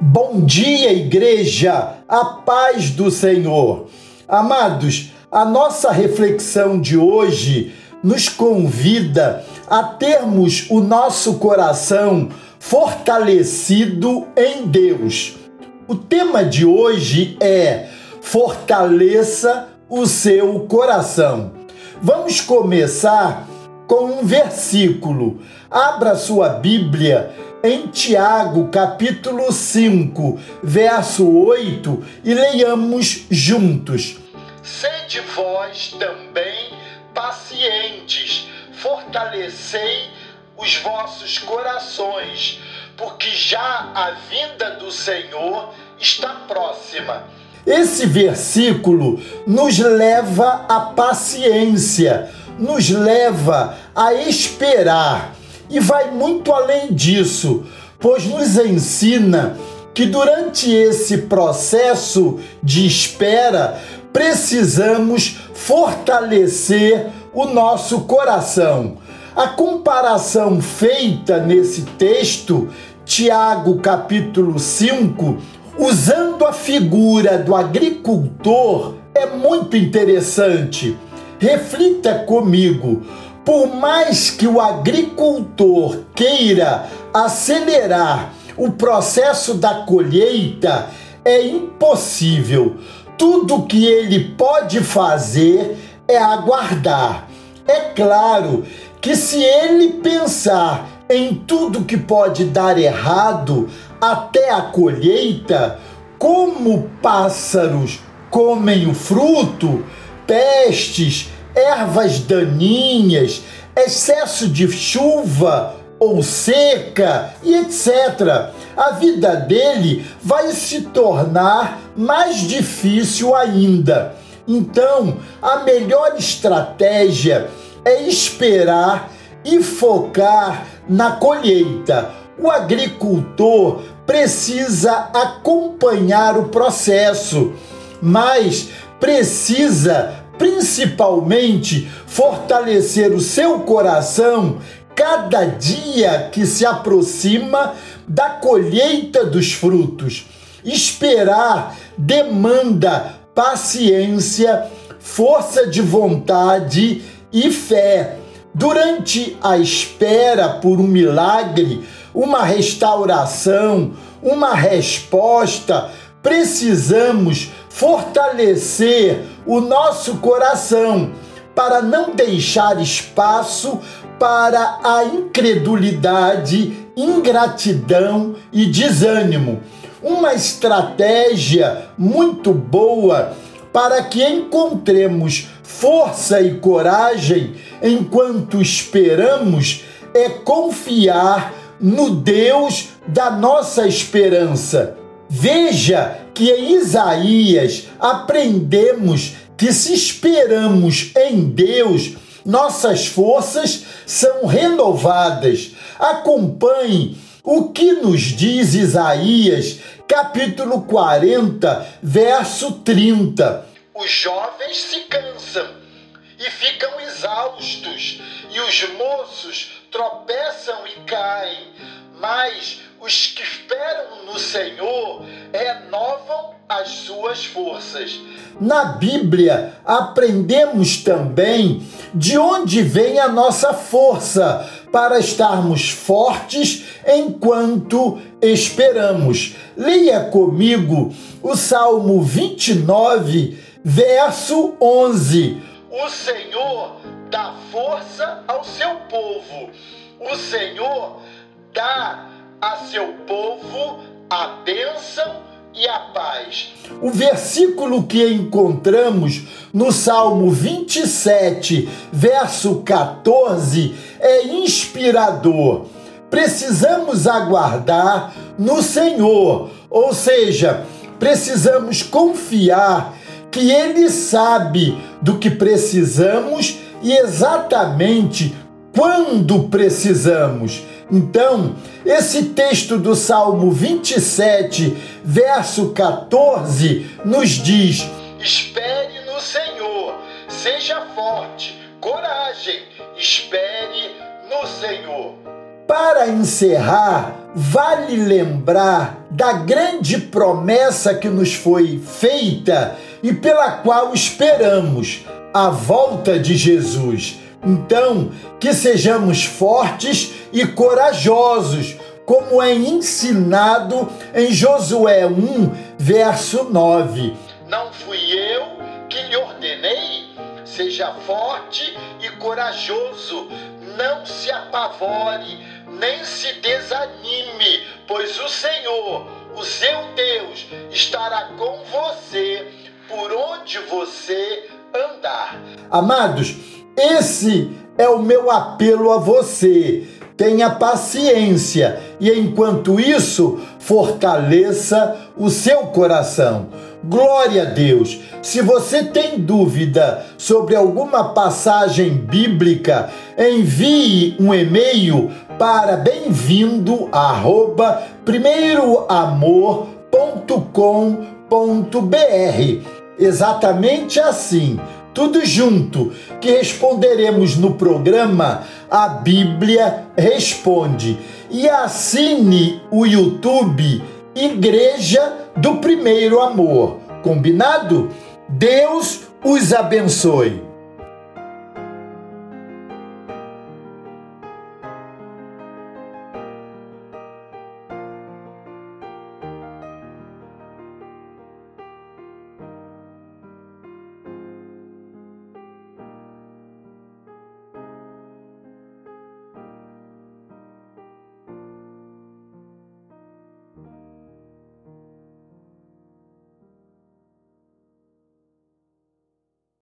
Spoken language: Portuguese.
Bom dia, igreja, a paz do Senhor. Amados, a nossa reflexão de hoje nos convida a termos o nosso coração fortalecido em Deus. O tema de hoje é Fortaleça o seu coração. Vamos começar com um versículo. Abra sua Bíblia em Tiago, capítulo 5, verso 8, e leiamos juntos. Sede vós também pacientes, fortalecei os vossos corações, porque já a vinda do Senhor está próxima. Esse versículo nos leva à paciência, nos leva a esperar e vai muito além disso, pois nos ensina que durante esse processo de espera precisamos fortalecer o nosso coração. A comparação feita nesse texto, Tiago capítulo 5, usando a figura do agricultor, é muito interessante. Reflita comigo por mais que o agricultor queira acelerar o processo da colheita, é impossível. Tudo que ele pode fazer é aguardar. É claro que se ele pensar em tudo que pode dar errado até a colheita, como pássaros comem o fruto, pestes ervas daninhas, excesso de chuva ou seca e etc. A vida dele vai se tornar mais difícil ainda. Então, a melhor estratégia é esperar e focar na colheita. O agricultor precisa acompanhar o processo, mas precisa principalmente fortalecer o seu coração cada dia que se aproxima da colheita dos frutos. Esperar demanda paciência, força de vontade e fé. Durante a espera por um milagre, uma restauração, uma resposta, precisamos fortalecer o nosso coração para não deixar espaço para a incredulidade, ingratidão e desânimo. Uma estratégia muito boa para que encontremos força e coragem enquanto esperamos é confiar no Deus da nossa esperança. Veja que em Isaías aprendemos que se esperamos em Deus, nossas forças são renovadas. Acompanhe o que nos diz Isaías, capítulo 40, verso 30. Os jovens se cansam e ficam exaustos, e os moços tropeçam e caem, mas os que esperam no Senhor renovam as suas forças. Na Bíblia, aprendemos também de onde vem a nossa força para estarmos fortes enquanto esperamos. Leia comigo o Salmo 29, verso 11. O Senhor dá força ao seu povo. O Senhor dá a seu povo a bênção e a paz. O versículo que encontramos no Salmo 27, verso 14, é inspirador. Precisamos aguardar no Senhor, ou seja, precisamos confiar que Ele sabe do que precisamos e exatamente quando precisamos. Então, esse texto do Salmo 27, verso 14, nos diz: Espere no Senhor, seja forte, coragem, espere no Senhor. Para encerrar, vale lembrar da grande promessa que nos foi feita e pela qual esperamos a volta de Jesus. Então, que sejamos fortes e corajosos, como é ensinado em Josué 1, verso 9. Não fui eu que lhe ordenei? Seja forte e corajoso, não se apavore, nem se desanime, pois o Senhor, o seu Deus, estará com você por onde você andar. Amados, esse é o meu apelo a você. Tenha paciência e, enquanto isso, fortaleça o seu coração. Glória a Deus! Se você tem dúvida sobre alguma passagem bíblica, envie um e-mail para bem-vindo arroba primeiroamor.com.br. Exatamente assim tudo junto, que responderemos no programa A Bíblia Responde. E assine o YouTube Igreja do Primeiro Amor. Combinado? Deus os abençoe.